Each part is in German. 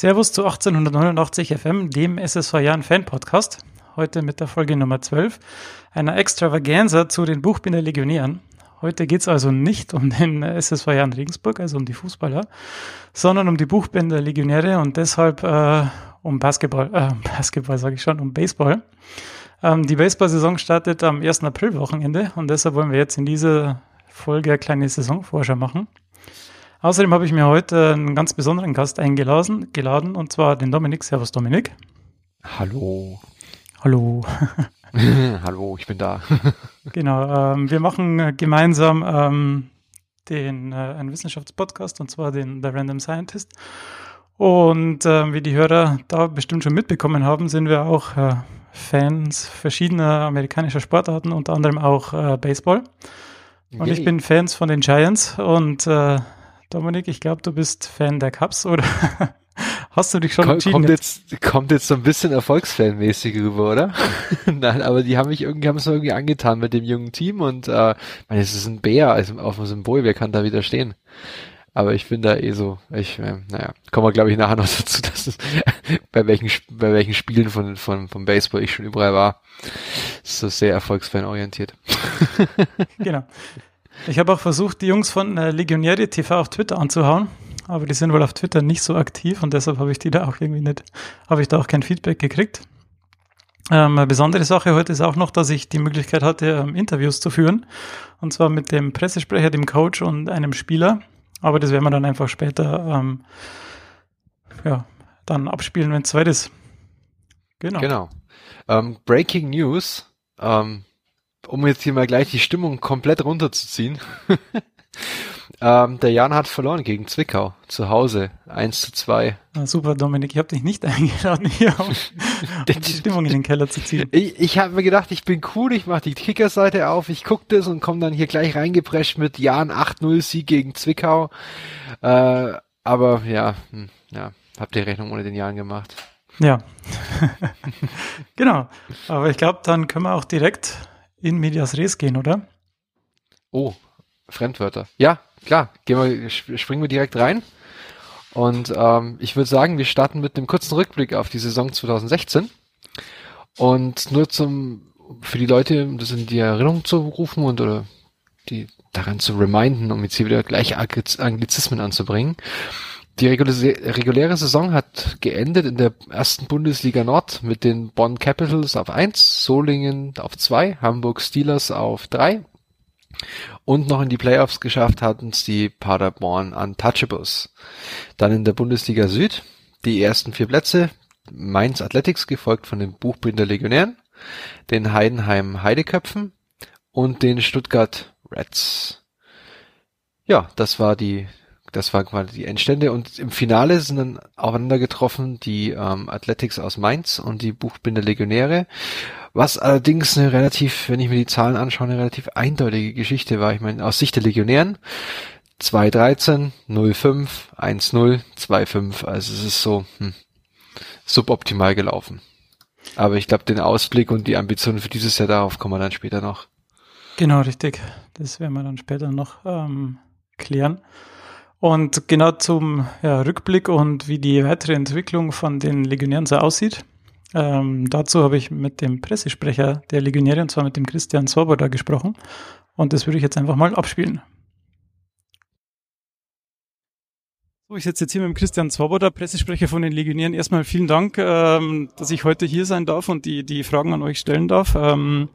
Servus zu 1889 FM, dem SSV Jahren Fan Podcast. Heute mit der Folge Nummer 12, einer Extravaganza zu den Buchbinder Legionären. Heute geht es also nicht um den SSV Jahren Regensburg, also um die Fußballer, sondern um die Buchbinder Legionäre und deshalb äh, um Basketball, äh, Basketball sage ich schon, um Baseball. Ähm, die Baseball-Saison startet am 1. April-Wochenende und deshalb wollen wir jetzt in dieser Folge eine kleine Saisonvorschau machen. Außerdem habe ich mir heute einen ganz besonderen Gast eingeladen, geladen, und zwar den Dominik. Servus, Dominik. Hallo. Hallo. Hallo, ich bin da. genau, ähm, wir machen gemeinsam ähm, den, äh, einen Wissenschaftspodcast, und zwar den The Random Scientist. Und äh, wie die Hörer da bestimmt schon mitbekommen haben, sind wir auch äh, Fans verschiedener amerikanischer Sportarten, unter anderem auch äh, Baseball. Und Yay. ich bin Fans von den Giants und äh, Dominik, ich glaube, du bist Fan der Cups, oder? Hast du dich schon Komm, entschieden? Kommt jetzt, kommt jetzt so ein bisschen Erfolgsfanmäßig rüber, oder? Nein, aber die haben mich irgendwie, haben es irgendwie angetan mit dem jungen Team und äh, meine, es ist ein Bär also auf dem Symbol, wer kann da widerstehen? Aber ich bin da eh so, ich, äh, naja, kommen wir glaube ich nachher noch dazu, dass es, bei welchen, bei welchen Spielen von, von, vom Baseball ich schon überall war. So sehr erfolgsfan orientiert. genau. Ich habe auch versucht, die Jungs von äh, Legionäre TV auf Twitter anzuhauen, aber die sind wohl auf Twitter nicht so aktiv und deshalb habe ich die da auch irgendwie nicht, habe ich da auch kein Feedback gekriegt. Ähm, eine besondere Sache heute ist auch noch, dass ich die Möglichkeit hatte, ähm, Interviews zu führen. Und zwar mit dem Pressesprecher, dem Coach und einem Spieler. Aber das werden wir dann einfach später ähm, ja, dann abspielen, wenn es Zeit ist. Genau. Genau. Ähm, Breaking News. Ähm, um jetzt hier mal gleich die Stimmung komplett runterzuziehen. ähm, der Jan hat verloren gegen Zwickau zu Hause. 1 zu 2. Ah, super, Dominik, ich habe dich nicht eingeladen, hier um, um die Stimmung in den Keller zu ziehen. Ich, ich habe mir gedacht, ich bin cool, ich mache die Kickerseite auf, ich gucke das und komme dann hier gleich reingeprescht mit Jan 8-0 Sieg gegen Zwickau. Äh, aber ja, hm, ja, habt ihr Rechnung ohne den Jan gemacht. Ja, genau. Aber ich glaube, dann können wir auch direkt in Medias Res gehen, oder? Oh, Fremdwörter. Ja, klar. Gehen wir, springen wir direkt rein. Und ähm, ich würde sagen, wir starten mit einem kurzen Rückblick auf die Saison 2016. Und nur zum für die Leute, das in die Erinnerung zu rufen und oder die daran zu reminden, um jetzt hier wieder gleich Anglizismen anzubringen. Die reguläre Saison hat geendet in der ersten Bundesliga Nord mit den Bonn Capitals auf eins, Solingen auf zwei, Hamburg Steelers auf drei und noch in die Playoffs geschafft hatten es die Paderborn Untouchables. Dann in der Bundesliga Süd die ersten vier Plätze, Mainz Athletics gefolgt von den Buchbinder Legionären, den Heidenheim Heideköpfen und den Stuttgart Reds. Ja, das war die das waren quasi die Endstände und im Finale sind dann aufeinander getroffen die ähm, Athletics aus Mainz und die Buchbinder Legionäre, was allerdings eine relativ, wenn ich mir die Zahlen anschaue, eine relativ eindeutige Geschichte war. Ich meine, aus Sicht der Legionären 2-13, 0-5, 1-0, 2-5, also es ist so hm, suboptimal gelaufen. Aber ich glaube, den Ausblick und die Ambitionen für dieses Jahr darauf kommen wir dann später noch. Genau, richtig. Das werden wir dann später noch ähm, klären. Und genau zum ja, Rückblick und wie die weitere Entwicklung von den Legionären so aussieht, ähm, dazu habe ich mit dem Pressesprecher der Legionäre, und zwar mit dem Christian Swoboda, gesprochen. Und das würde ich jetzt einfach mal abspielen. So, ich sitze jetzt hier mit dem Christian Swoboda, Pressesprecher von den Legionären. Erstmal vielen Dank, ähm, dass ich heute hier sein darf und die, die Fragen an euch stellen darf. Ähm,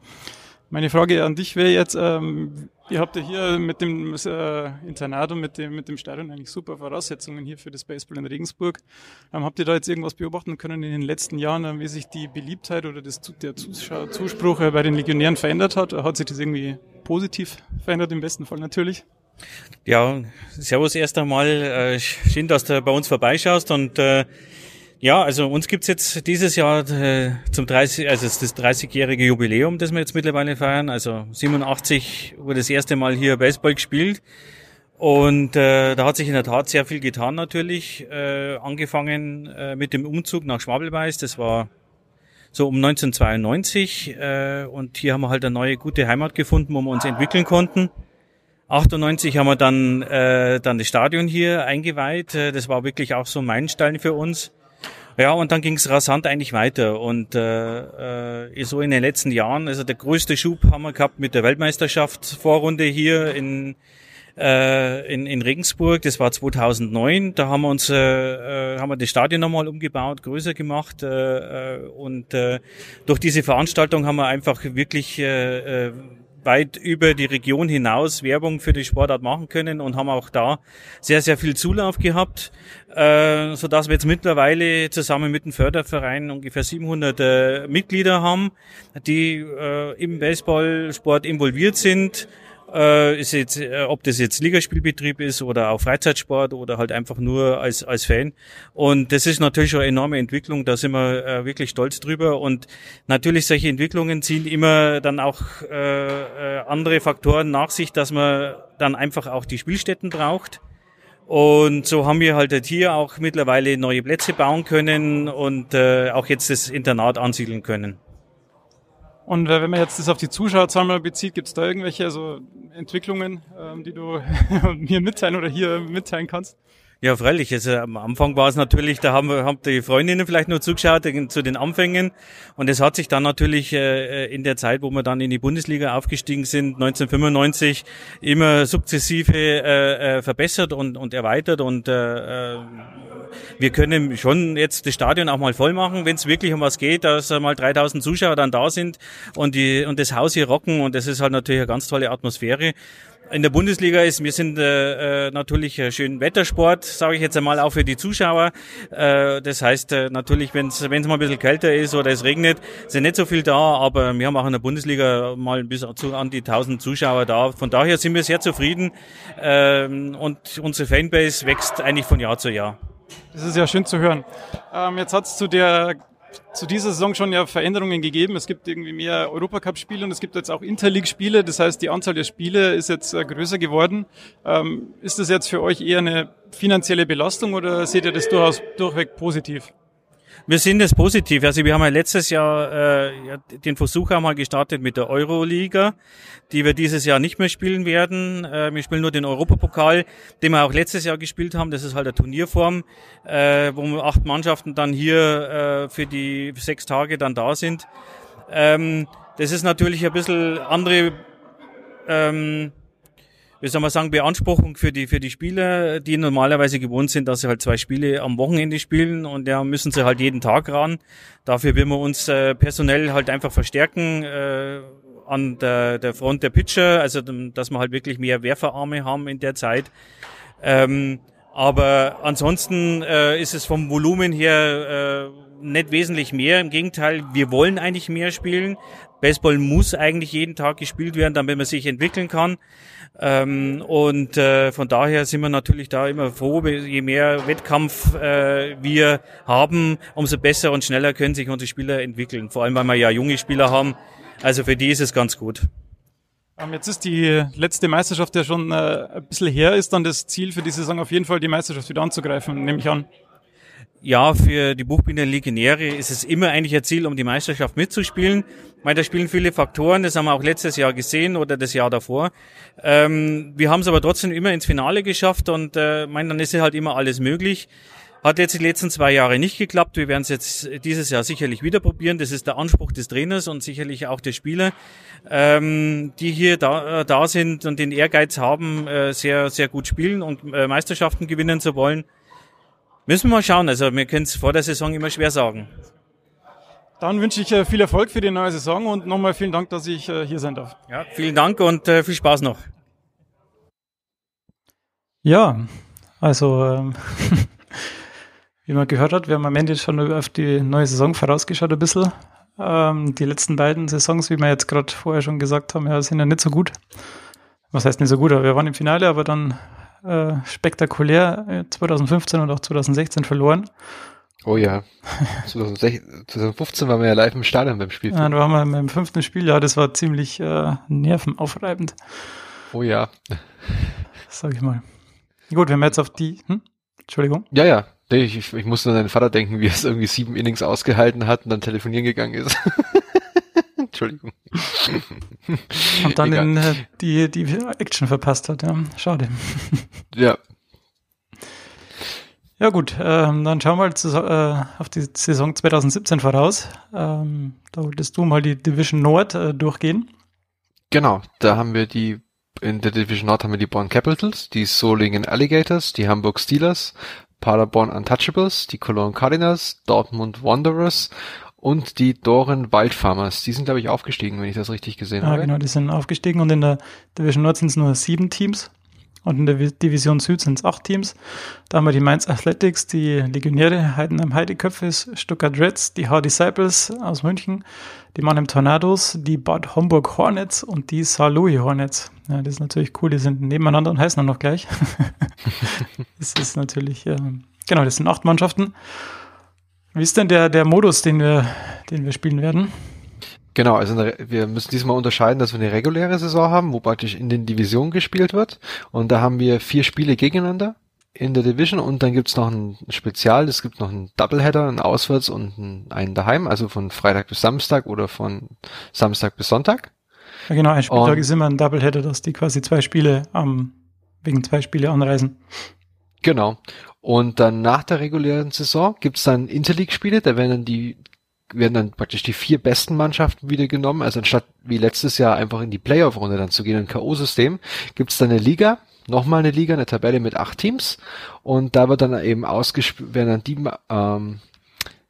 meine Frage an dich wäre jetzt, ähm, ihr habt ja hier mit dem äh, Internat und mit dem, mit dem Stadion eigentlich super Voraussetzungen hier für das Baseball in Regensburg. Ähm, habt ihr da jetzt irgendwas beobachten können in den letzten Jahren, äh, wie sich die Beliebtheit oder das, der Zuschauer, Zuspruch äh, bei den Legionären verändert hat? Hat sich das irgendwie positiv verändert, im besten Fall natürlich? Ja, servus erst einmal. Äh, schön, dass du bei uns vorbeischaust und äh, ja, also uns gibt's jetzt dieses Jahr äh, zum 30, also das 30-jährige Jubiläum, das wir jetzt mittlerweile feiern. Also 87 wurde das erste Mal hier Baseball gespielt. Und äh, da hat sich in der Tat sehr viel getan natürlich. Äh, angefangen äh, mit dem Umzug nach Schwabelweiß, das war so um 1992. Äh, und hier haben wir halt eine neue gute Heimat gefunden, wo wir uns entwickeln konnten. 98 haben wir dann, äh, dann das Stadion hier eingeweiht. Äh, das war wirklich auch so ein Meilenstein für uns. Ja, und dann ging es rasant eigentlich weiter. Und äh, äh, so in den letzten Jahren, also der größte Schub haben wir gehabt mit der Weltmeisterschaftsvorrunde hier in, äh, in, in Regensburg. Das war 2009. Da haben wir uns, äh, äh, haben wir das Stadion nochmal umgebaut, größer gemacht. Äh, äh, und äh, durch diese Veranstaltung haben wir einfach wirklich äh, äh, weit über die Region hinaus Werbung für die Sportart machen können und haben auch da sehr, sehr viel Zulauf gehabt, äh, so dass wir jetzt mittlerweile zusammen mit dem Förderverein ungefähr 700 äh, Mitglieder haben, die äh, im Baseballsport involviert sind äh, ist jetzt, äh, ob das jetzt Ligaspielbetrieb ist oder auch Freizeitsport oder halt einfach nur als, als Fan. Und das ist natürlich schon eine enorme Entwicklung, da sind wir äh, wirklich stolz drüber. Und natürlich solche Entwicklungen ziehen immer dann auch äh, äh, andere Faktoren nach sich, dass man dann einfach auch die Spielstätten braucht. Und so haben wir halt hier auch mittlerweile neue Plätze bauen können und äh, auch jetzt das Internat ansiedeln können. Und äh, wenn man jetzt das auf die Zuschauerzahlen mal bezieht, gibt es da irgendwelche so Entwicklungen, ähm, die du mir mitteilen oder hier mitteilen kannst? Ja, freilich. Also am Anfang war es natürlich, da haben, haben die Freundinnen vielleicht nur zugeschaut zu den Anfängen. Und es hat sich dann natürlich äh, in der Zeit, wo wir dann in die Bundesliga aufgestiegen sind, 1995, immer sukzessive äh, äh, verbessert und, und erweitert. Und äh, äh, wir können schon jetzt das Stadion auch mal voll machen, wenn es wirklich um was geht, dass mal 3000 Zuschauer dann da sind und, die, und das Haus hier rocken. Und das ist halt natürlich eine ganz tolle Atmosphäre in der Bundesliga ist, wir sind äh, äh natürlich äh, schön Wettersport, sage ich jetzt einmal auch für die Zuschauer. Äh, das heißt äh, natürlich, wenn es mal ein bisschen kälter ist oder es regnet, sind nicht so viel da, aber wir haben auch in der Bundesliga mal bis zu an die 1000 Zuschauer da. Von daher sind wir sehr zufrieden ähm, und unsere Fanbase wächst eigentlich von Jahr zu Jahr. Das ist ja schön zu hören. Ähm, jetzt hat es zu der zu dieser Saison schon ja Veränderungen gegeben. Es gibt irgendwie mehr Europacup-Spiele und es gibt jetzt auch Interleague-Spiele. Das heißt, die Anzahl der Spiele ist jetzt äh, größer geworden. Ähm, ist das jetzt für euch eher eine finanzielle Belastung oder seht ihr das durchaus durchweg positiv? Wir sehen das positiv. Also wir haben ja letztes Jahr äh, den Versuch einmal gestartet mit der Euroliga, die wir dieses Jahr nicht mehr spielen werden. Äh, wir spielen nur den Europapokal, den wir auch letztes Jahr gespielt haben. Das ist halt eine Turnierform, äh, wo acht Mannschaften dann hier äh, für die sechs Tage dann da sind. Ähm, das ist natürlich ein bisschen andere ähm, wie soll man sagen, Beanspruchung für die, für die Spieler, die normalerweise gewohnt sind, dass sie halt zwei Spiele am Wochenende spielen und ja, müssen sie halt jeden Tag ran. Dafür werden wir uns äh, personell halt einfach verstärken, äh, an der, der Front der Pitcher, also dass wir halt wirklich mehr Werferarme haben in der Zeit. Ähm, aber ansonsten äh, ist es vom Volumen her äh, nicht wesentlich mehr. Im Gegenteil, wir wollen eigentlich mehr spielen. Baseball muss eigentlich jeden Tag gespielt werden, damit man sich entwickeln kann. Ähm, und äh, von daher sind wir natürlich da immer froh, je mehr Wettkampf äh, wir haben, umso besser und schneller können sich unsere Spieler entwickeln. Vor allem, weil wir ja junge Spieler haben. Also für die ist es ganz gut. Ähm, jetzt ist die letzte Meisterschaft ja schon äh, ein bisschen her. Ist dann das Ziel für die Saison auf jeden Fall, die Meisterschaft wieder anzugreifen, nehme ich an? Ja, für die Buchbinder Legionäre ist es immer eigentlich ein Ziel, um die Meisterschaft mitzuspielen. Meine, da spielen viele Faktoren, das haben wir auch letztes Jahr gesehen oder das Jahr davor. Ähm, wir haben es aber trotzdem immer ins Finale geschafft und äh, meine, dann ist halt immer alles möglich. Hat jetzt die letzten zwei Jahre nicht geklappt. Wir werden es jetzt dieses Jahr sicherlich wieder probieren. Das ist der Anspruch des Trainers und sicherlich auch der Spieler, ähm, die hier da, äh, da sind und den Ehrgeiz haben, äh, sehr, sehr gut spielen und äh, Meisterschaften gewinnen zu wollen. Müssen wir mal schauen. Also wir können es vor der Saison immer schwer sagen. Dann wünsche ich äh, viel Erfolg für die neue Saison und nochmal vielen Dank, dass ich äh, hier sein darf. Ja, vielen Dank und äh, viel Spaß noch. Ja, also ähm, wie man gehört hat, wir haben am Ende schon auf die neue Saison vorausgeschaut ein bisschen. Ähm, die letzten beiden Saisons, wie wir jetzt gerade vorher schon gesagt haben, ja, sind ja nicht so gut. Was heißt nicht so gut, wir waren im Finale, aber dann äh, spektakulär 2015 äh, und auch 2016 verloren. Oh ja. 2015 waren wir ja live im Stadion beim Spiel. Ja, da waren wir im fünften Spiel, ja, das war ziemlich äh, nervenaufreibend. Oh ja. Sag ich mal. Gut, wenn wir jetzt auf die. Hm? Entschuldigung. Ja, ja. Ich, ich, ich musste an deinen Vater denken, wie er es irgendwie sieben Innings ausgehalten hat und dann telefonieren gegangen ist. Entschuldigung. Und dann in, äh, die, die Action verpasst hat, ja. Schade. Ja. Ja gut, ähm, dann schauen wir mal zu, äh, auf die Saison 2017 voraus. Ähm, da wolltest du mal die Division Nord äh, durchgehen. Genau, da haben wir die, in der Division Nord haben wir die Bonn Capitals, die Solingen Alligators, die Hamburg Steelers, Paderborn Untouchables, die Cologne Cardinals, Dortmund Wanderers und die Doren Wildfarmers. Die sind, glaube ich, aufgestiegen, wenn ich das richtig gesehen Ja, habe. genau, die sind aufgestiegen und in der Division Nord sind es nur sieben Teams und in der Vi- Division Süd sind es acht Teams. Da haben wir die Mainz Athletics, die Legionäre, Heidenheim Heideköpfes, Stuttgart Reds, die Hard Disciples aus München, die Mannheim Tornados, die Bad Homburg Hornets und die Saar Louis Hornets. Ja, das ist natürlich cool, die sind nebeneinander und heißen dann noch gleich. das ist natürlich, ähm, genau, das sind acht Mannschaften. Wie ist denn der, der Modus, den wir, den wir spielen werden? Genau, also eine, wir müssen diesmal unterscheiden, dass wir eine reguläre Saison haben, wo praktisch in den Divisionen gespielt wird. Und da haben wir vier Spiele gegeneinander in der Division und dann gibt's noch ein Spezial, es gibt noch einen Doubleheader, einen Auswärts und einen, einen daheim, also von Freitag bis Samstag oder von Samstag bis Sonntag. Ja, genau, ein Spieltag Und- ist immer ein Doubleheader, dass die quasi zwei Spiele am, wegen zwei Spiele anreisen. Genau. Und dann nach der regulären Saison gibt's dann Interleague-Spiele, da werden dann die werden dann praktisch die vier besten Mannschaften wieder genommen. Also anstatt wie letztes Jahr einfach in die Playoff-Runde dann zu gehen, ein K.O.-System, gibt's dann eine Liga, nochmal eine Liga, eine Tabelle mit acht Teams. Und da wird dann eben ausgespielt, werden dann die, ähm,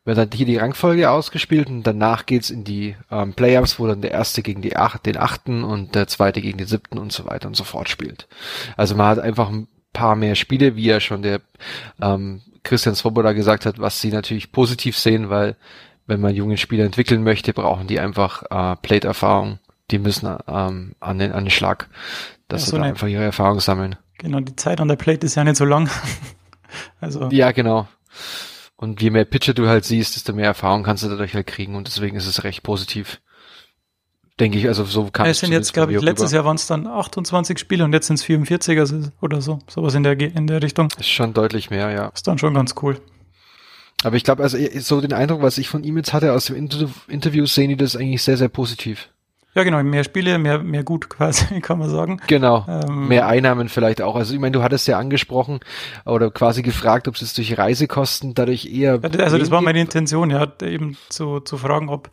wird dann hier die Rangfolge ausgespielt und danach geht's in die ähm, Playoffs, wo dann der erste gegen die acht, den achten und der zweite gegen den siebten und so weiter und so fort spielt. Also man hat einfach ein paar mehr Spiele, wie ja schon der ähm, Christian Svoboda gesagt hat, was sie natürlich positiv sehen, weil wenn man junge Spieler entwickeln möchte, brauchen die einfach äh, Plate-Erfahrung. Die müssen ähm, an, den, an den Schlag, dass Ja, sie so da eine- einfach ihre Erfahrung sammeln. Genau, die Zeit an der Plate ist ja nicht so lang. also, Ja, genau. Und je mehr Pitcher du halt siehst, desto mehr Erfahrung kannst du dadurch halt kriegen und deswegen ist es recht positiv. Denke ich, also so kann es sind jetzt, glaube ich, letztes Jahr waren es dann 28 Spiele und jetzt sind es 44 also, oder so. Sowas in der, in der Richtung. Ist schon deutlich mehr, ja. Ist dann schon ganz cool. Aber ich glaube, also so den Eindruck, was ich von ihm jetzt hatte aus dem Inter Interview, sehen die das eigentlich sehr, sehr positiv. Ja, genau, mehr Spiele, mehr, mehr gut quasi, kann man sagen. Genau. Ähm, Mehr Einnahmen vielleicht auch. Also ich meine, du hattest ja angesprochen oder quasi gefragt, ob es jetzt durch Reisekosten dadurch eher. Also das war meine. Intention, ja, eben zu, zu fragen, ob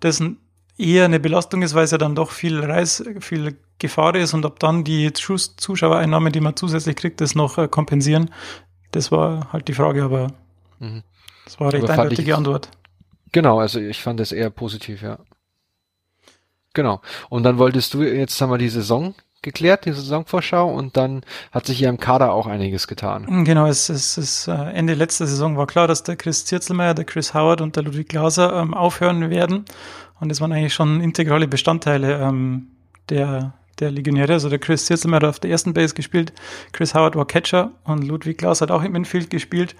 das ein, eher eine Belastung ist, weil es ja dann doch viel Reis, viel Gefahr ist und ob dann die Zus- Zuschauereinnahmen, die man zusätzlich kriegt, das noch äh, kompensieren. Das war halt die Frage, aber Mhm. das war recht Aber fand eindeutige ich- Antwort. Genau, also ich fand das eher positiv, ja. Genau. Und dann wolltest du, jetzt haben wir die Saison geklärt, die Saisonvorschau, und dann hat sich hier im Kader auch einiges getan. Genau, es es ist äh, Ende letzter Saison war klar, dass der Chris Zirzelmeier, der Chris Howard und der Ludwig Glaser ähm, aufhören werden. Und das waren eigentlich schon integrale Bestandteile ähm, der, der Legionäre. Also der Chris Zirzelmeier hat auf der ersten Base gespielt, Chris Howard war Catcher und Ludwig Glaser hat auch im Infield gespielt.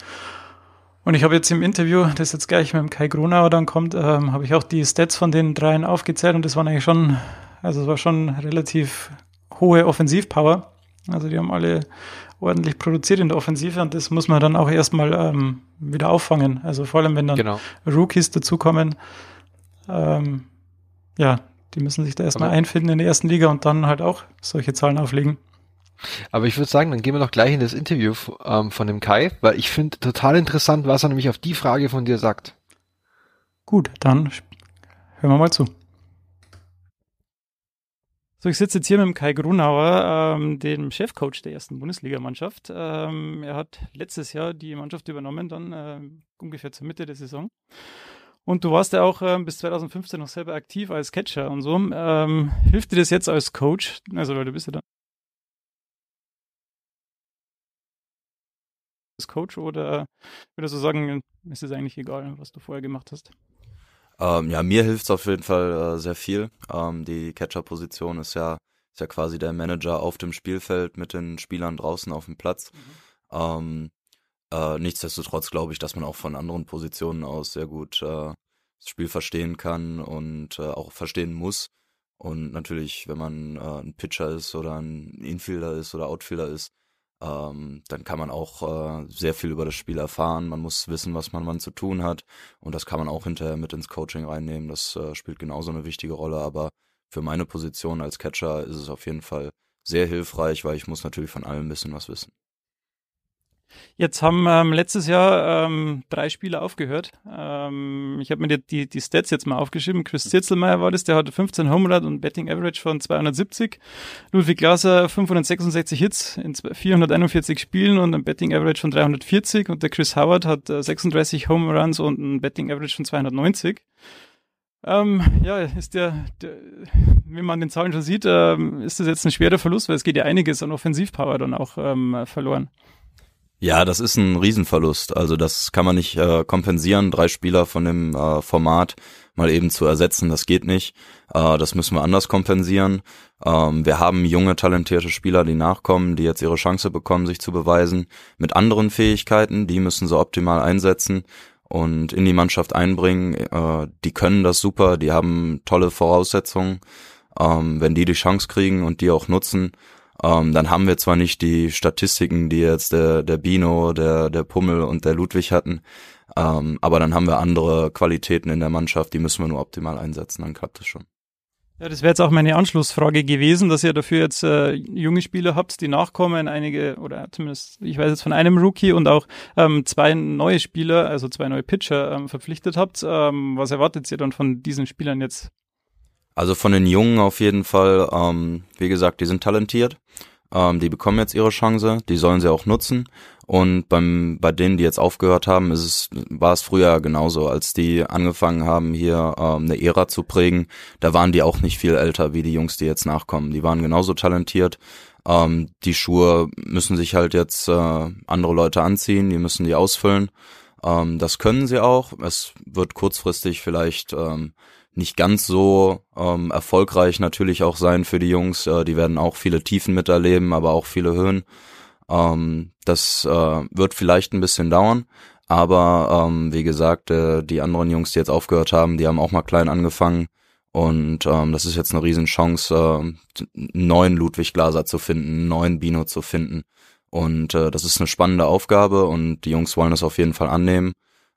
Und ich habe jetzt im Interview, das jetzt gleich mit dem Kai Gronauer dann kommt, ähm, habe ich auch die Stats von den dreien aufgezählt und das waren eigentlich schon, also es war schon relativ hohe Offensivpower. Also die haben alle ordentlich produziert in der Offensive und das muss man dann auch erstmal ähm, wieder auffangen. Also vor allem, wenn dann Genau. Rookies dazukommen, ähm, ja, die müssen sich da erstmal Aber- einfinden in der ersten Liga und dann halt auch solche Zahlen auflegen. Aber ich würde sagen, dann gehen wir doch gleich in das Interview ähm, von dem Kai, weil ich finde total interessant, was er nämlich auf die Frage von dir sagt. Gut, dann hören wir mal zu. So, ich sitze jetzt hier mit dem Kai Grunauer, ähm, dem Chefcoach der ersten Bundesligamannschaft. Ähm, er hat letztes Jahr die Mannschaft übernommen, dann ähm, ungefähr zur Mitte der Saison. Und du warst ja auch ähm, bis 2015 noch selber aktiv als Catcher und so. Ähm, hilft dir das jetzt als Coach? Also, weil du bist ja dann als Coach oder würdest du sagen, es ist eigentlich egal, was du vorher gemacht hast? Ähm, ja, mir hilft's auf jeden Fall äh, sehr viel. Ähm, die Catcher-Position ist ja, ist ja quasi der Manager auf dem Spielfeld mit den Spielern draußen auf dem Platz. Ähm, äh, nichtsdestotrotz glaube ich, dass man auch von anderen Positionen aus sehr gut äh, das Spiel verstehen kann und äh, auch verstehen muss. Und natürlich, wenn man äh, ein Pitcher ist oder ein Infielder ist oder Outfielder ist, ähm, dann kann man auch äh, sehr viel über das Spiel erfahren. Man muss wissen, was man wann zu tun hat. Und das kann man auch hinterher mit ins Coaching reinnehmen. Das äh, spielt genauso eine wichtige Rolle. Aber für meine Position als Catcher ist es auf jeden Fall sehr hilfreich, weil ich muss natürlich von allem ein bisschen was wissen. Jetzt haben ähm, letztes Jahr ähm, drei Spieler aufgehört. Ähm, ich habe mir die, die, die Stats jetzt mal aufgeschrieben. Chris Zirzelmeier war das, der hatte 15 Home Run und Betting Average von 270. Ludwig Glaser 566 Hits in 441 Spielen und ein Betting Average von 340. Und der Chris Howard hat äh, 36 Home Runs und ein Betting Average von 290. Ähm, ja, ist der, der, wie man den Zahlen schon sieht, ähm, ist das jetzt ein schwerer Verlust, weil es geht ja einiges an Offensivpower dann auch ähm, verloren. Ja, das ist ein Riesenverlust. Also das kann man nicht äh, kompensieren, drei Spieler von dem äh, Format mal eben zu ersetzen, das geht nicht. Äh, das müssen wir anders kompensieren. Ähm, wir haben junge, talentierte Spieler, die nachkommen, die jetzt ihre Chance bekommen, sich zu beweisen, mit anderen Fähigkeiten, die müssen sie optimal einsetzen und in die Mannschaft einbringen. Äh, die können das super, die haben tolle Voraussetzungen. Ähm, wenn die die Chance kriegen und die auch nutzen, ähm, dann haben wir zwar nicht die Statistiken, die jetzt der, der Bino, der, der Pummel und der Ludwig hatten, ähm, aber dann haben wir andere Qualitäten in der Mannschaft, die müssen wir nur optimal einsetzen, dann klappt es schon. Ja, das wäre jetzt auch meine Anschlussfrage gewesen, dass ihr dafür jetzt äh, junge Spieler habt, die nachkommen, einige, oder zumindest, ich weiß jetzt von einem Rookie und auch ähm, zwei neue Spieler, also zwei neue Pitcher ähm, verpflichtet habt. Ähm, was erwartet ihr dann von diesen Spielern jetzt? Also von den Jungen auf jeden Fall, ähm, wie gesagt, die sind talentiert. Ähm, die bekommen jetzt ihre Chance, die sollen sie auch nutzen. Und beim, bei denen, die jetzt aufgehört haben, ist es, war es früher genauso, als die angefangen haben, hier ähm, eine Ära zu prägen, da waren die auch nicht viel älter wie die Jungs, die jetzt nachkommen. Die waren genauso talentiert. Ähm, die Schuhe müssen sich halt jetzt äh, andere Leute anziehen, die müssen die ausfüllen. Ähm, das können sie auch. Es wird kurzfristig vielleicht ähm, nicht ganz so ähm, erfolgreich natürlich auch sein für die Jungs. Äh, die werden auch viele Tiefen miterleben, aber auch viele Höhen. Ähm, das äh, wird vielleicht ein bisschen dauern, aber ähm, wie gesagt, äh, die anderen Jungs, die jetzt aufgehört haben, die haben auch mal klein angefangen. Und ähm, das ist jetzt eine Riesenchance, äh, einen neuen Ludwig Glaser zu finden, einen neuen Bino zu finden. Und äh, das ist eine spannende Aufgabe und die Jungs wollen das auf jeden Fall annehmen.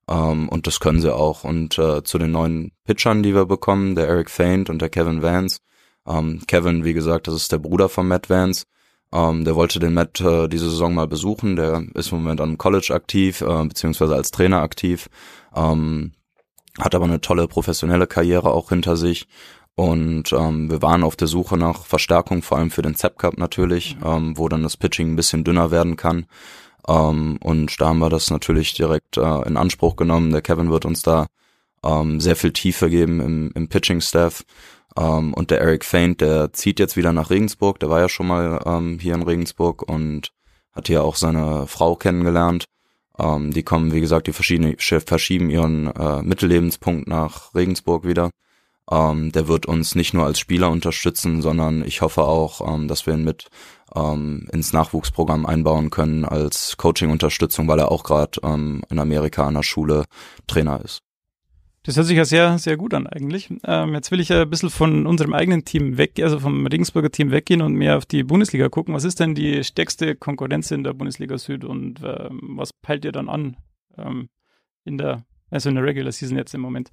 Um, ähm, und das können sie auch. Und äh, zu den neuen Pitchern, die wir bekommen, der Eric Faint und der Kevin Vance. Ähm, Kevin, wie gesagt, das ist der Bruder von Matt Vance. Ähm, der wollte den Matt äh, diese Saison mal besuchen. Der ist im Moment am College aktiv, äh, beziehungsweise als Trainer aktiv. Hat aber eine tolle professionelle Karriere auch hinter sich. Und wir waren auf der Suche nach Verstärkung, vor allem für den Zep Cup natürlich, mhm. wo dann das Pitching ein bisschen dünner werden kann. Ähm, und da haben wir das natürlich direkt äh, in Anspruch genommen. Der Kevin wird uns da ähm, sehr viel Tiefe geben im, im Pitching-Staff. Ähm, und der Eric Faint, der zieht jetzt wieder nach Regensburg. Der war ja schon mal ähm, hier in Regensburg und hat hier auch seine Frau kennengelernt. Ähm, die kommen, wie gesagt, die verschiedene, verschieben ihren äh, Mittellebenspunkt nach Regensburg wieder. Ähm, der wird uns nicht nur als Spieler unterstützen, sondern ich hoffe auch, ähm, dass wir ihn mit ähm, ins Nachwuchsprogramm einbauen können als Coaching-Unterstützung, weil er auch gerade ähm, in Amerika an der Schule Trainer ist. Das hört sich ja sehr, sehr gut an eigentlich. Ähm, jetzt will ich ja ein bisschen von unserem eigenen Team weg, also vom Regensburger Team weggehen und mehr auf die Bundesliga gucken. Was ist denn die stärkste Konkurrenz in der Bundesliga Süd und ähm, was peilt ihr dann an ähm, in der, also in der Regular Season jetzt im Moment?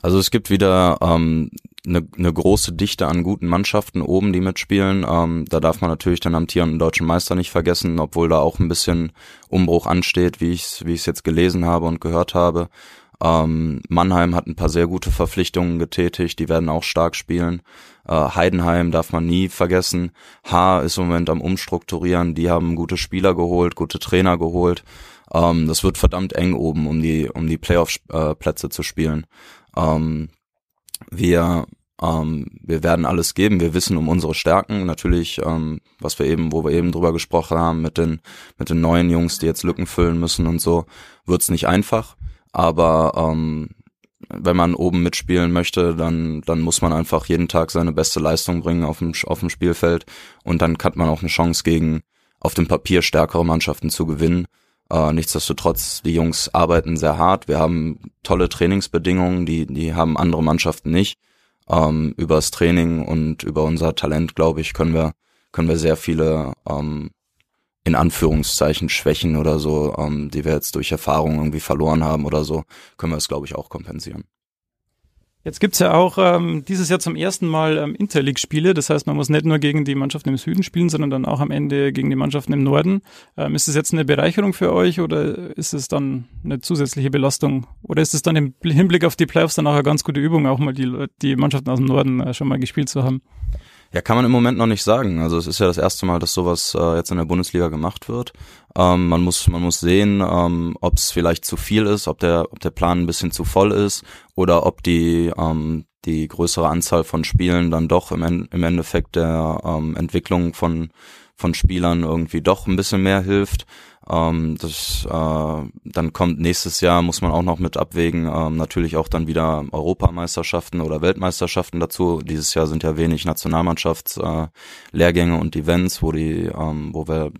Also es gibt wieder ähm, eine, eine große Dichte an guten Mannschaften oben, die mitspielen. Ähm, da darf man natürlich den amtierenden deutschen Meister nicht vergessen, obwohl da auch ein bisschen Umbruch ansteht, wie ich es wie ich's jetzt gelesen habe und gehört habe. Ähm, Mannheim hat ein paar sehr gute Verpflichtungen getätigt, die werden auch stark spielen. Äh, Heidenheim darf man nie vergessen. H ist im Moment am Umstrukturieren, die haben gute Spieler geholt, gute Trainer geholt. Ähm, das wird verdammt eng oben, um die, um die Playoff-Plätze äh, zu spielen. Ähm, wir ähm, wir werden alles geben. Wir wissen um unsere Stärken. Natürlich, ähm, was wir eben, wo wir eben drüber gesprochen haben mit den mit den neuen Jungs, die jetzt Lücken füllen müssen und so, wird's nicht einfach. Aber ähm, wenn man oben mitspielen möchte, dann dann muss man einfach jeden Tag seine beste Leistung bringen auf dem auf dem Spielfeld und dann hat man auch eine Chance gegen auf dem Papier stärkere Mannschaften zu gewinnen. Äh, nichtsdestotrotz, die Jungs arbeiten sehr hart. Wir haben tolle Trainingsbedingungen, die, die haben andere Mannschaften nicht. Ähm, übers Training und über unser Talent, glaube ich, können wir, können wir sehr viele ähm, in Anführungszeichen Schwächen oder so, ähm, die wir jetzt durch Erfahrung irgendwie verloren haben oder so, können wir es, glaube ich, auch kompensieren. Jetzt gibt's ja auch ähm, dieses Jahr zum ersten Mal ähm, Interleague-Spiele. Das heißt, man muss nicht nur gegen die Mannschaften im Süden spielen, sondern dann auch am Ende gegen die Mannschaften im Norden. Ähm, ist das jetzt eine Bereicherung für euch oder ist es dann eine zusätzliche Belastung? Oder ist es dann im Hinblick auf die Playoffs dann auch eine ganz gute Übung, auch mal die, die Mannschaften aus dem Norden äh, schon mal gespielt zu haben? Ja, kann man im Moment noch nicht sagen. Also es ist ja das erste Mal, dass sowas äh, jetzt in der Bundesliga gemacht wird. Ähm, man muss man muss sehen, ähm, ob es vielleicht zu viel ist, ob der ob der Plan ein bisschen zu voll ist oder ob die ähm, die größere Anzahl von Spielen dann doch im, im Endeffekt der ähm, Entwicklung von von Spielern irgendwie doch ein bisschen mehr hilft. Ähm, das, äh, dann kommt nächstes Jahr, muss man auch noch mit abwägen, ähm, natürlich auch dann wieder Europameisterschaften oder Weltmeisterschaften dazu. Dieses Jahr sind ja wenig Nationalmannschaftslehrgänge äh, und Events, wo die, ähm, wo wir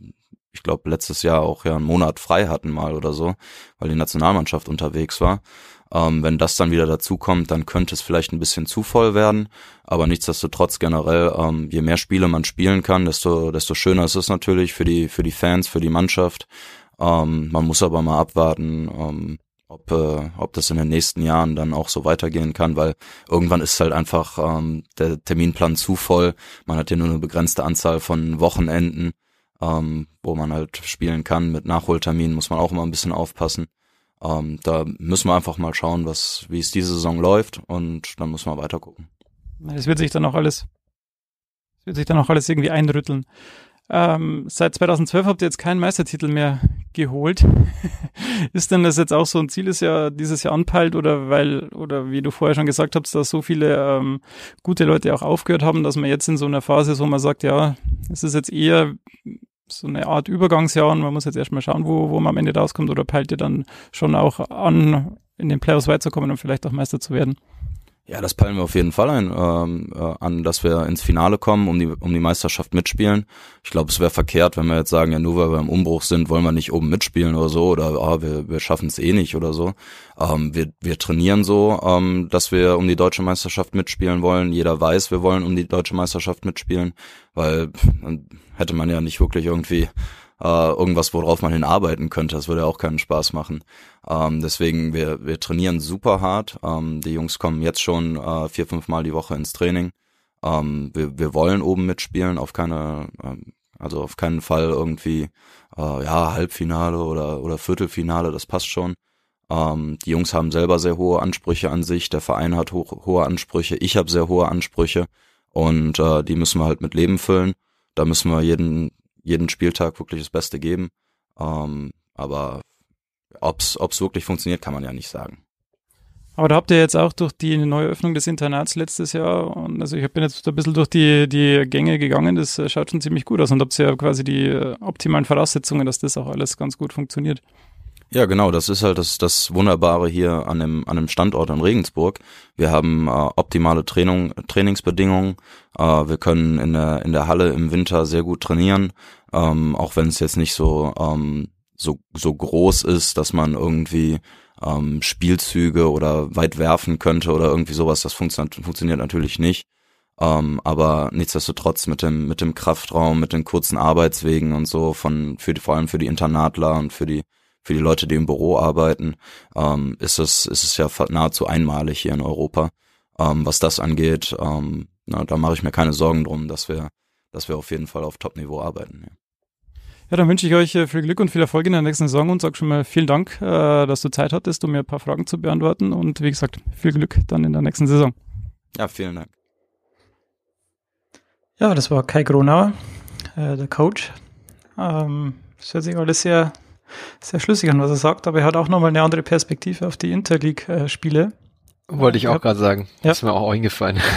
ich glaube, letztes Jahr auch ja einen Monat frei hatten mal oder so, weil die Nationalmannschaft unterwegs war. Ähm, wenn das dann wieder dazukommt, dann könnte es vielleicht ein bisschen zu voll werden. Aber nichtsdestotrotz generell, ähm, je mehr Spiele man spielen kann, desto, desto schöner ist es natürlich für die, für die Fans, für die Mannschaft. Ähm, man muss aber mal abwarten, ähm, ob, äh, ob das in den nächsten Jahren dann auch so weitergehen kann, weil irgendwann ist halt einfach ähm, der Terminplan zu voll. Man hat ja nur eine begrenzte Anzahl von Wochenenden, ähm, wo man halt spielen kann. Mit Nachholterminen muss man auch immer ein bisschen aufpassen. Ähm, da müssen wir einfach mal schauen, was, wie es diese Saison läuft und dann müssen wir weiter gucken. Es wird sich dann auch alles, wird sich dann auch alles irgendwie einrütteln. Ähm, seit 2012 habt ihr jetzt keinen Meistertitel mehr geholt. ist denn das jetzt auch so ein Ziel, das ja dieses Jahr anpeilt oder weil, oder wie du vorher schon gesagt hast, dass so viele ähm, gute Leute auch aufgehört haben, dass man jetzt in so einer Phase ist, wo man sagt, ja, es ist jetzt eher so eine Art Übergangsjahr und man muss jetzt erstmal schauen, wo, wo man am Ende rauskommt oder peilt ihr dann schon auch an, in den Playoffs weiterzukommen und vielleicht auch Meister zu werden? Ja, das peilen wir auf jeden Fall ein, ähm, äh, an, dass wir ins Finale kommen, um die, um die Meisterschaft mitspielen. Ich glaube, es wäre verkehrt, wenn wir jetzt sagen, ja, nur weil wir im Umbruch sind, wollen wir nicht oben mitspielen oder so, oder ah, wir, wir schaffen es eh nicht oder so. Ähm, wir, wir trainieren so, ähm, dass wir um die deutsche Meisterschaft mitspielen wollen. Jeder weiß, wir wollen um die deutsche Meisterschaft mitspielen, weil dann hätte man ja nicht wirklich irgendwie äh, irgendwas, worauf man hinarbeiten könnte. Das würde auch keinen Spaß machen. Ähm, deswegen, wir, wir trainieren super hart. Ähm, die Jungs kommen jetzt schon äh, vier, fünf Mal die Woche ins Training. Ähm, wir, wir wollen oben mitspielen, auf keine, ähm, also auf keinen Fall irgendwie, äh, ja, Halbfinale oder, oder Viertelfinale, das passt schon. Ähm, die Jungs haben selber sehr hohe Ansprüche an sich, der Verein hat ho hohe Ansprüche, ich habe sehr hohe Ansprüche und äh, die müssen wir halt mit Leben füllen. Da müssen wir jeden, jeden Spieltag wirklich das Beste geben. Ähm, aber ob's ob's wirklich funktioniert, kann man ja nicht sagen. Aber da habt ihr jetzt auch durch die neue Öffnung des Internats letztes Jahr, und also ich bin jetzt ein bisschen durch die, die Gänge gegangen, das äh, schaut schon ziemlich gut aus und habt ihr ja quasi die äh, optimalen Voraussetzungen, dass das auch alles ganz gut funktioniert. Ja, genau, das ist halt das, das Wunderbare hier an dem, an dem Standort in Regensburg. Wir haben äh, optimale Training, Trainingsbedingungen. Äh, wir können in der, in der Halle im Winter sehr gut trainieren, ähm, auch wenn es jetzt nicht so, ähm, so, so groß ist, dass man irgendwie ähm, Spielzüge oder weit werfen könnte oder irgendwie sowas. Das funktio funktioniert natürlich nicht. Ähm, aber nichtsdestotrotz mit dem, mit dem Kraftraum, mit den kurzen Arbeitswegen und so von, für die, vor allem für die Internatler und für die, für die Leute, die im Büro arbeiten, ähm, ist es, ist es ja nahezu einmalig hier in Europa. Ähm, was das angeht, ähm, na, da mache ich mir keine Sorgen drum, dass wir, dass wir auf jeden Fall auf Top-Niveau arbeiten. Ja. Ja, dann wünsche ich euch äh, viel Glück und viel Erfolg in der nächsten Saison und sage schon mal vielen Dank, äh, dass du Zeit hattest, um mir ein paar Fragen zu beantworten und wie gesagt, viel Glück dann in der nächsten Saison. Ja, vielen Dank. Ja, das war Kai Gronauer, äh, der Coach. Ähm, das hört sich alles sehr sehr schlüssig an, was er sagt, aber er hat auch nochmal eine andere Perspektive auf die Interleague-Spiele. Wollte ich auch gerade sagen. Ja. ist mir auch eingefallen.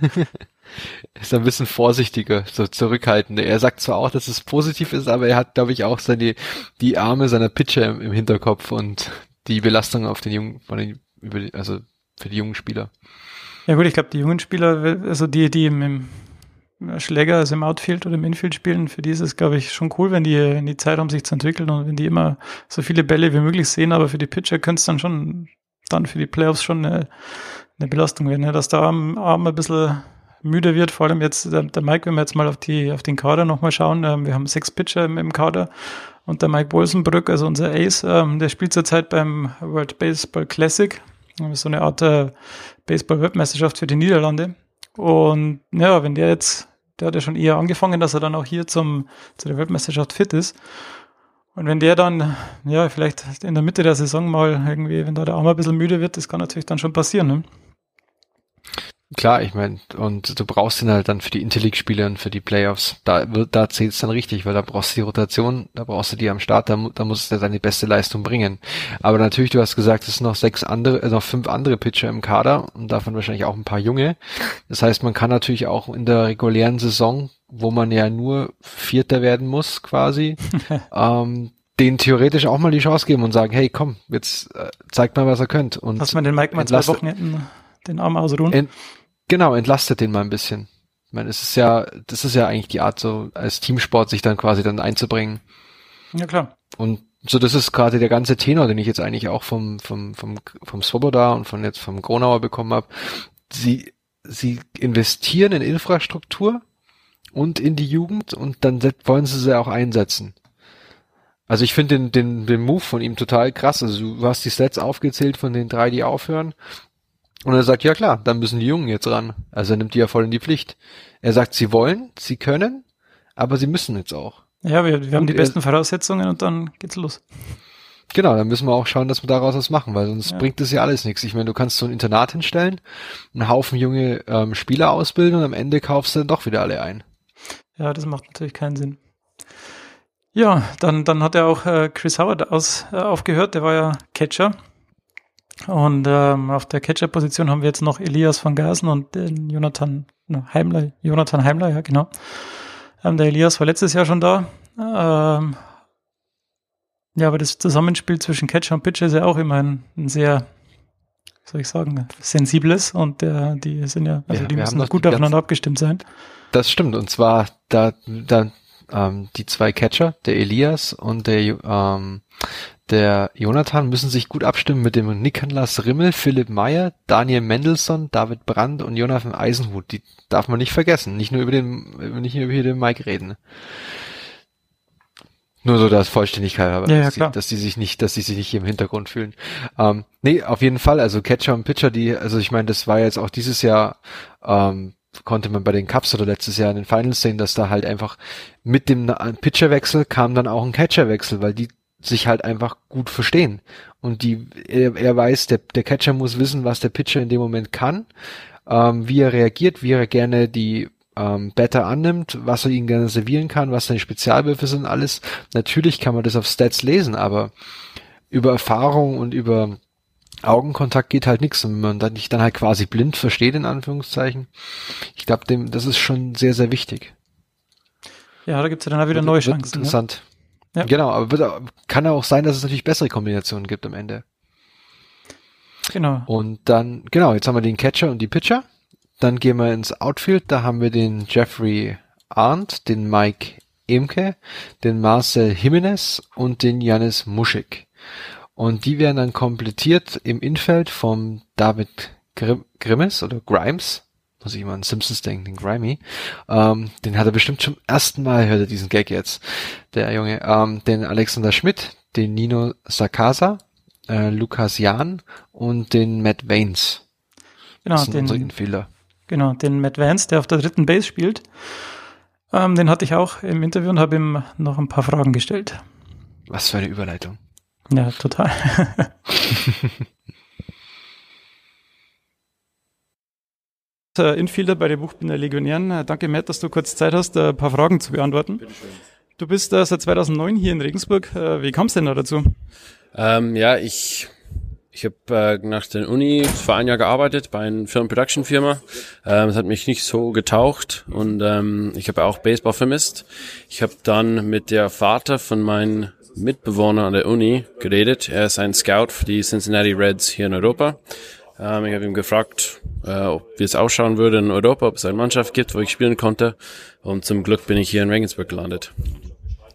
ist ein bisschen vorsichtiger, so zurückhaltender. Er sagt zwar auch, dass es positiv ist, aber er hat, glaube ich, auch seine, die Arme seiner Pitcher im, im Hinterkopf und die Belastung auf den jungen, von den, also für die jungen Spieler. Ja gut, ich glaube, die jungen Spieler, also die, die im, Schläger also im Outfield oder im Infield spielen, für die ist es, glaube ich, schon cool, wenn die in die Zeit haben, sich zu entwickeln und wenn die immer so viele Bälle wie möglich sehen, aber für die Pitcher könnte es dann schon, dann für die Playoffs schon eine, eine Belastung werden, ne? dass da am Arm ein bisschen müde wird, vor allem jetzt der, der Mike, wenn wir jetzt mal auf die auf den Kader nochmal schauen, ähm, wir haben sechs Pitcher im, im, Kader und der Mike Bolsenbrück, also unser Ace, ähm, der spielt zurzeit beim World Baseball Classic, so eine Art äh, Baseball-Weltmeisterschaft für die Niederlande. Und ja, wenn der jetzt, der hat ja schon eher angefangen, dass er dann auch hier zum, zu der Weltmeisterschaft fit ist. Und wenn der dann, ja, vielleicht in der Mitte der Saison mal irgendwie, wenn da der Arm ein bisschen müde wird, das kann natürlich dann schon passieren, ne? Klar, ich meine, und du brauchst ihn halt dann für die Interleague-Spiele und für die Playoffs. Da wird, da zählt es dann richtig, weil da brauchst du die Rotation, da brauchst du die am Start, da, da muss er dann die beste Leistung bringen. Aber natürlich, du hast gesagt, es sind noch sechs andere, äh, noch fünf andere Pitcher im Kader und davon wahrscheinlich auch ein paar junge. Das heißt, man kann natürlich auch in der regulären Saison, wo man ja nur Vierter werden muss, quasi, ähm, den theoretisch auch mal die Chance geben und sagen, hey, komm, jetzt äh, zeigt mal, was er könnt. Und Lass man den Mike mal zwei Wochen hinten den Arm ausruhen. Ent, Genau, entlastet den mal ein bisschen. Ich meine, es ist ja, das ist ja eigentlich die Art, so als Teamsport sich dann quasi dann einzubringen. Ja, klar. Und so, das ist gerade der ganze Tenor, den ich jetzt eigentlich auch vom, vom, vom, vom Swoboda und von jetzt vom Gronauer bekommen habe. Sie, sie investieren in Infrastruktur und in die Jugend und dann wollen sie sie auch einsetzen. Also ich finde den, den, den Move von ihm total krass. Also du hast die Sets aufgezählt von den drei, die aufhören. Und er sagt, ja klar, dann müssen die Jungen jetzt ran. Also er nimmt die ja voll in die Pflicht. Er sagt, sie wollen, sie können, aber sie müssen jetzt auch. Ja, wir, wir haben die besten Voraussetzungen und dann geht's los. Genau, dann müssen wir auch schauen, dass wir daraus was machen, weil sonst ja. bringt das ja alles nichts. Ich meine, du kannst so ein Internat hinstellen, einen Haufen junge ähm, Spieler ausbilden und am Ende kaufst du dann doch wieder alle ein. Ja, das macht natürlich keinen Sinn. Ja, dann, dann hat er auch äh, Chris Howard aus, äh, aufgehört, der war ja Catcher und ähm, auf der Catcher-Position haben wir jetzt noch Elias von Gasen und den Jonathan ne, Heimler. Jonathan Heimler, ja, genau. Ähm, der Elias war letztes Jahr schon da. Ähm, ja, aber das Zusammenspiel zwischen Catcher und Pitcher ist ja auch immer ein, ein sehr, soll ich sagen, sensibles und der, die sind ja, also ja, die müssen gut aufeinander abgestimmt sein. Das stimmt, und zwar da, da ähm, die zwei Catcher, der Elias und der ähm, der Jonathan müssen sich gut abstimmen mit dem Niklas Rimmel, Philipp Meyer, Daniel Mendelssohn, David Brandt und Jonathan Eisenhut. Die darf man nicht vergessen. Nicht nur über den, nicht nur über den Mike reden. Nur so das Vollständigkeit aber, ja, dass, ja, die, dass die sich nicht, dass die sich nicht hier im Hintergrund fühlen. Ähm, nee, auf jeden Fall, also Catcher und Pitcher, die, also ich meine, das war jetzt auch dieses Jahr, ähm, konnte man bei den Cups oder letztes Jahr in den Finals sehen, dass da halt einfach mit dem Pitcherwechsel kam dann auch ein Catcherwechsel, weil die sich halt einfach gut verstehen. Und die, er, er weiß, der, der Catcher muss wissen, was der Pitcher in dem Moment kann, ähm, wie er reagiert, wie er gerne die ähm, Batter annimmt, was er ihnen gerne servieren kann, was seine Spezialwürfe sind, alles. Natürlich kann man das auf Stats lesen, aber über Erfahrung und über Augenkontakt geht halt nichts und wenn man dann nicht dann halt quasi blind versteht, in Anführungszeichen. Ich glaube, dem, das ist schon sehr, sehr wichtig. Ja, da gibt's ja dann auch wieder neue Chancen. Ne? Interessant. Ja. Genau, aber kann auch sein, dass es natürlich bessere Kombinationen gibt am Ende. Genau. Und dann, genau, jetzt haben wir den Catcher und die Pitcher. Dann gehen wir ins Outfield, da haben wir den Jeffrey Arndt, den Mike Emke, den Marcel Jimenez und den Janis Muschik. Und die werden dann komplettiert im Infeld vom David Grim Grimmes oder Grimes, muss ich immer an Simpsons denken, den Grimy. Ähm, den hat er bestimmt zum ersten Mal, hört er diesen Gag jetzt, der Junge. Ähm, den Alexander Schmidt, den Nino Sakasa, äh, Lukas Jahn und den Matt Vanes. Genau, den, Infielder. Genau, den Matt Vance, der auf der dritten Base spielt. Ähm, den hatte ich auch im Interview und habe ihm noch ein paar Fragen gestellt. Was für eine Überleitung. Ja, total. Infielder bei der Buchbinder Legionären. Äh, danke, Matt, dass du kurz Zeit hast, äh, ein paar Fragen zu beantworten. Bitteschön. Du bist äh, seit 2009 hier in Regensburg. Äh, wie kamst du denn da dazu? Ähm, ja, ich ich habe äh, nach der Uni vor ein Jahr gearbeitet bei einer Film-Production-Firma. Ähm, es hat mich nicht so getaucht und ähm, ich habe auch Baseball vermisst. Ich habe dann mit der Vater von meinem Mitbewohner an der Uni geredet. Er ist ein Scout für die Cincinnati Reds hier in Europa. Ähm, ich habe ihm gefragt, äh, wie es ausschauen würde in Europa, ob es eine Mannschaft gibt, wo ich spielen konnte. Und zum Glück bin ich hier in Regensburg gelandet.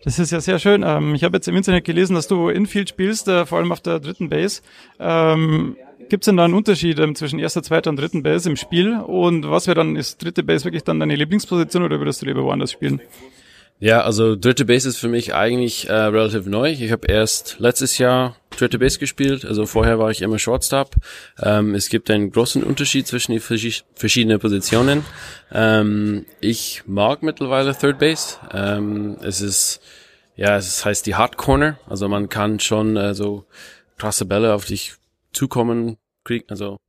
Das ist ja sehr schön. Ähm, ich habe jetzt im Internet gelesen, dass du Infield spielst, äh, vor allem auf der dritten Base. Ähm, Gibt es denn da einen Unterschied ähm, zwischen erster, zweiter und dritten Base im Spiel? Und was wäre dann, ist dritte Base wirklich dann deine Lieblingsposition oder würdest du lieber woanders spielen? Ja, also dritte Base ist für mich eigentlich äh, relativ neu. Ich habe erst letztes Jahr dritte Base gespielt, also vorher war ich immer Shortstop. Ähm, es gibt einen großen Unterschied zwischen den verschiedenen Positionen. Ähm, ich mag mittlerweile Third Base. Ähm, es ist, ja, es heißt die Hard Corner, also man kann schon äh, so krasse Bälle auf dich zukommen, kriegen, also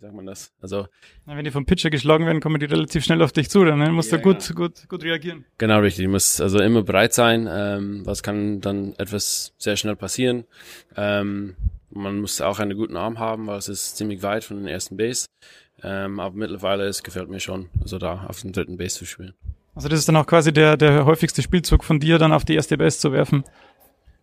wie sagt man das? Also Na, wenn die vom Pitcher geschlagen werden, kommen die relativ schnell auf dich zu, dann ne? musst ja, du gut, ja. gut, gut reagieren. Genau, richtig. Du musst also immer bereit sein. Ähm, was kann dann etwas sehr schnell passieren? Ähm, man muss auch einen guten Arm haben, weil es ist ziemlich weit von den ersten Base. Ähm, aber mittlerweile es gefällt mir schon, also da auf dem dritten Base zu spielen. Also das ist dann auch quasi der, der häufigste Spielzug von dir, dann auf die erste Base zu werfen.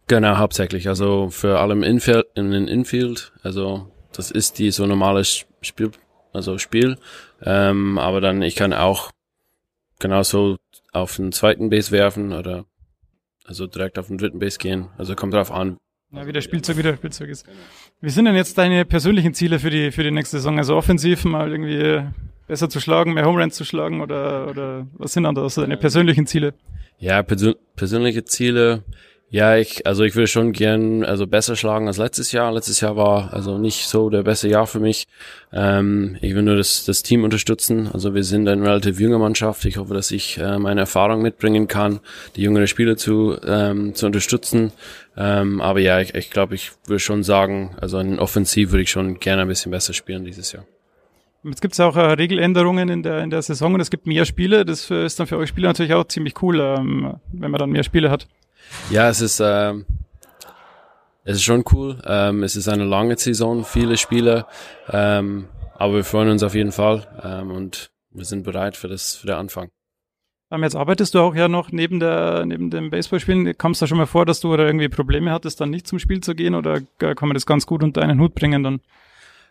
Genau, hauptsächlich. Also für allem Infield, in den Infield, also das ist die so normale Spiel, also Spiel. Ähm, aber dann, ich kann auch genauso auf den zweiten Base werfen oder also direkt auf den dritten Base gehen. Also kommt drauf an. Ja, wie der Spielzeug, wie der Spielzeug ist. Wie sind denn jetzt deine persönlichen Ziele für die, für die nächste Saison? Also offensiv mal irgendwie besser zu schlagen, mehr Home Runs zu schlagen oder, oder was sind dann da so deine persönlichen Ziele? Ja, persö persönliche Ziele. Ja, ich, also ich würde schon gern also besser schlagen als letztes Jahr. Letztes Jahr war also nicht so der beste Jahr für mich. Ähm, ich will nur das, das Team unterstützen. Also wir sind eine relativ junge Mannschaft. Ich hoffe, dass ich äh, meine Erfahrung mitbringen kann, die jüngeren Spieler zu, ähm, zu unterstützen. Ähm, aber ja, ich, ich glaube, ich würde schon sagen, also in Offensiv würde ich schon gerne ein bisschen besser spielen dieses Jahr. Jetzt gibt es auch äh, Regeländerungen in der, in der Saison und es gibt mehr Spiele. Das ist dann für euch Spieler natürlich auch ziemlich cool, ähm, wenn man dann mehr Spiele hat. Ja, es ist, ähm, es ist schon cool. Ähm, es ist eine lange Saison, viele Spiele, ähm, aber wir freuen uns auf jeden Fall ähm, und wir sind bereit für das für den Anfang. Ähm, jetzt arbeitest du auch ja noch neben der neben dem Baseballspielen. Kam es da schon mal vor, dass du oder irgendwie Probleme hattest, dann nicht zum Spiel zu gehen oder kann man das ganz gut unter einen Hut bringen dann?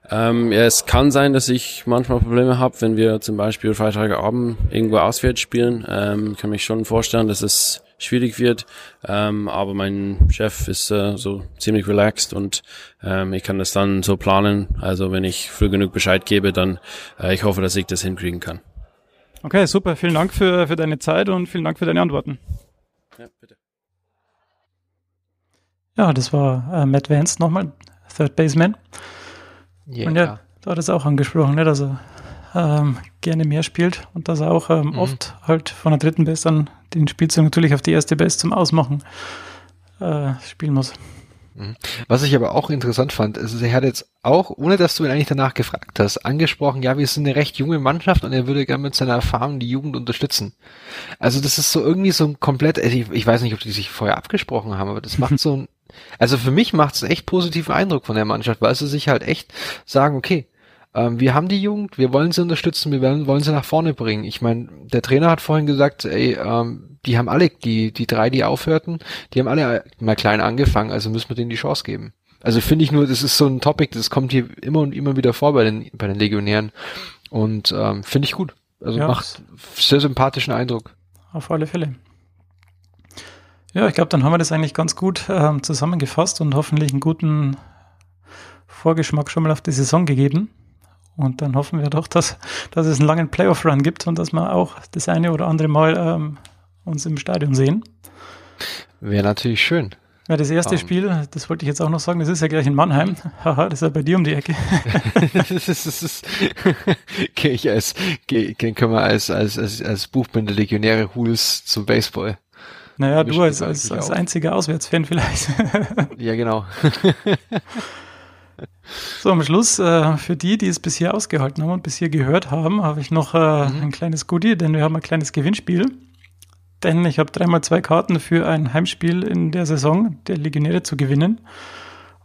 Ähm, ja, es kann sein, dass ich manchmal Probleme habe, wenn wir zum Beispiel Freitagabend irgendwo auswärts spielen. Ähm, kann mich schon vorstellen, dass es schwierig wird. Ähm, aber mein Chef ist äh, so ziemlich relaxed und ähm, ich kann das dann so planen. Also wenn ich früh genug Bescheid gebe, dann äh, ich hoffe, dass ich das hinkriegen kann. Okay, super. Vielen Dank für, für deine Zeit und vielen Dank für deine Antworten. Ja, bitte. Ja, das war äh, Matt Vance nochmal, Third Baseman. Yeah, und ja, da hat es auch angesprochen, ne, dass er ähm, gerne mehr spielt und dass er auch ähm, mhm. oft halt von der dritten Best dann den Spielzug natürlich auf die erste Best zum Ausmachen äh, spielen muss. Mhm. Was ich aber auch interessant fand, ist, er hat jetzt auch, ohne dass du ihn eigentlich danach gefragt hast, angesprochen, ja, wir sind eine recht junge Mannschaft und er würde gerne mit seiner Erfahrung die Jugend unterstützen. Also das ist so irgendwie so ein komplett, also ich, ich weiß nicht, ob die sich vorher abgesprochen haben, aber das macht so ein, also für mich macht es einen echt positiven Eindruck von der Mannschaft, weil sie sich halt echt sagen, okay, ähm, wir haben die Jugend, wir wollen sie unterstützen, wir wollen, wollen sie nach vorne bringen. Ich meine, der Trainer hat vorhin gesagt, ey, ähm, die haben alle, die, die drei, die aufhörten, die haben alle mal klein angefangen, also müssen wir denen die Chance geben. Also finde ich nur, das ist so ein Topic, das kommt hier immer und immer wieder vor bei den, bei den Legionären. Und ähm, finde ich gut. Also ja, macht sehr sympathischen Eindruck. Auf alle Fälle. Ja, ich glaube, dann haben wir das eigentlich ganz gut ähm, zusammengefasst und hoffentlich einen guten Vorgeschmack schon mal auf die Saison gegeben. Und dann hoffen wir doch, dass, dass es einen langen Playoff-Run gibt und dass wir auch das eine oder andere Mal ähm, uns im Stadion sehen. Wäre natürlich schön. Ja, das erste um. Spiel, das wollte ich jetzt auch noch sagen, das ist ja gleich in Mannheim. Haha, das ist ja bei dir um die Ecke. das ist, das ist, okay, ich als, können wir als, als, als, als Buchbinde Legionäre Hools zum Baseball. Naja, du als, als, als einziger Auswärtsfan vielleicht. ja, genau. So, am Schluss, äh, für die, die es bisher ausgehalten haben und bisher gehört haben, habe ich noch äh, mhm. ein kleines Goodie, denn wir haben ein kleines Gewinnspiel. Denn ich habe dreimal zwei Karten für ein Heimspiel in der Saison der Legionäre zu gewinnen.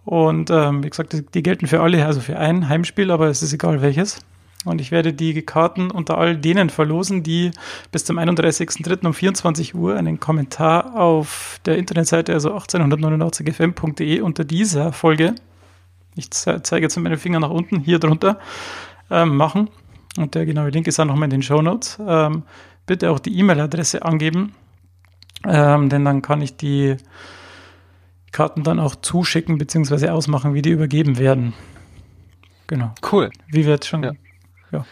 Und ähm, wie gesagt, die, die gelten für alle, also für ein Heimspiel, aber es ist egal welches. Und ich werde die Karten unter all denen verlosen, die bis zum 31.03. um 24 Uhr einen Kommentar auf der Internetseite, also 1889fm.de unter dieser Folge ich zeige jetzt mit meinem Finger nach unten, hier drunter, ähm, machen. Und der genaue Link ist auch nochmal in den Show Notes. Ähm, bitte auch die E-Mail-Adresse angeben, ähm, denn dann kann ich die Karten dann auch zuschicken bzw. ausmachen, wie die übergeben werden. Genau. Cool. Wie wir jetzt schon. Ja.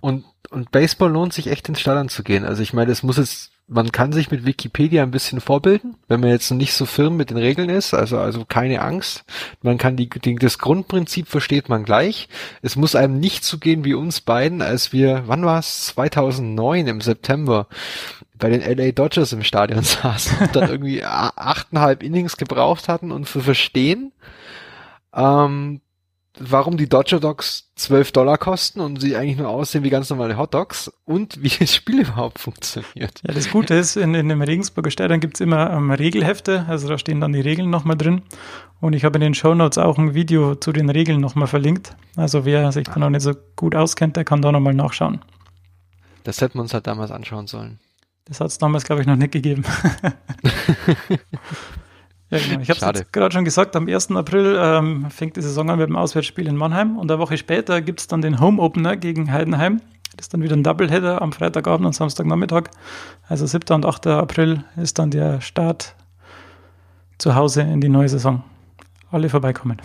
Und, und Baseball lohnt sich echt ins Stadion zu gehen. Also ich meine, es muss jetzt, man kann sich mit Wikipedia ein bisschen vorbilden, wenn man jetzt nicht so firm mit den Regeln ist, also, also keine Angst. Man kann die, die, das Grundprinzip versteht man gleich. Es muss einem nicht so gehen wie uns beiden, als wir, wann war es? 2009 im September bei den LA Dodgers im Stadion saßen und dann irgendwie achteinhalb Innings gebraucht hatten und für verstehen, ähm, warum die Dodger Dogs 12 Dollar kosten und sie eigentlich nur aussehen wie ganz normale Hot Dogs und wie das Spiel überhaupt funktioniert. Ja, das Gute ist, in, in dem Regensburger Stadion gibt's immer ähm, Regelhefte, also da stehen dann die Regeln nochmal drin. Und ich habe in den Show Notes auch ein Video zu den Regeln nochmal verlinkt. Also wer sich da noch nicht so gut auskennt, der kann da nochmal nachschauen. Das hätten wir uns halt damals anschauen sollen. Das hat's damals, glaube ich, noch nicht gegeben. Ja, genau. Ich habe es gerade schon gesagt, am 1. April ähm, fängt die Saison an mit dem Auswärtsspiel in Mannheim und eine Woche später gibt es dann den Home Opener gegen Heidenheim. Das ist dann wieder ein Doubleheader am Freitagabend und Samstagnachmittag. Also 7. und 8. April ist dann der Start zu Hause in die neue Saison. Alle vorbeikommen.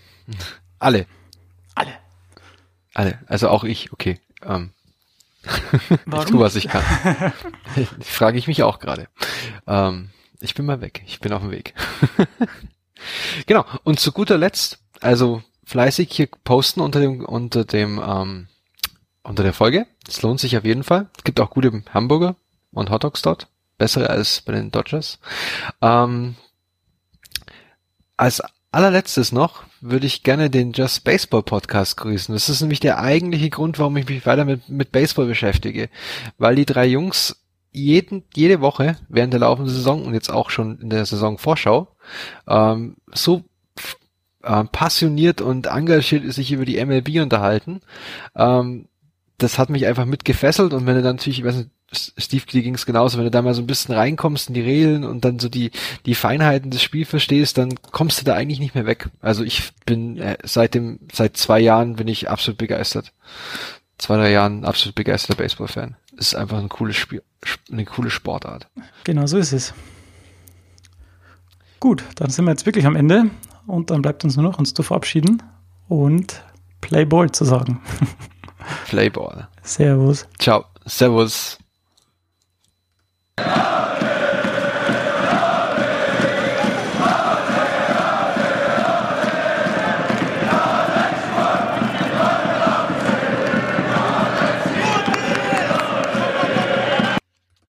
Alle. Alle. Alle. Also auch ich, okay. Ähm. Ich tue, was ich kann. Frage ich mich auch gerade. Ähm, ich bin mal weg. Ich bin auf dem Weg. genau. Und zu guter Letzt, also fleißig hier posten unter dem, unter dem, ähm, unter der Folge. Es lohnt sich auf jeden Fall. Es gibt auch gute Hamburger und Hotdogs dort. Bessere als bei den Dodgers. Ähm, als allerletztes noch würde ich gerne den Just Baseball Podcast grüßen. Das ist nämlich der eigentliche Grund, warum ich mich weiter mit, mit Baseball beschäftige. Weil die drei Jungs jeden, jede Woche während der laufenden Saison und jetzt auch schon in der Saisonvorschau ähm, so äh, passioniert und engagiert sich über die MLB unterhalten. Ähm, das hat mich einfach mit gefesselt und wenn du dann natürlich, ich weiß nicht, Steve, dir ging es genauso, wenn du da mal so ein bisschen reinkommst in die Regeln und dann so die, die Feinheiten des Spiels verstehst, dann kommst du da eigentlich nicht mehr weg. Also ich bin äh, seit dem, seit zwei Jahren bin ich absolut begeistert. Zwei, drei Jahren absolut begeisterter Baseball-Fan ist einfach ein cooles Spiel, eine coole Sportart. Genau, so ist es. Gut, dann sind wir jetzt wirklich am Ende und dann bleibt uns nur noch uns zu verabschieden und Playball zu sagen. Playball. Servus. Ciao. Servus.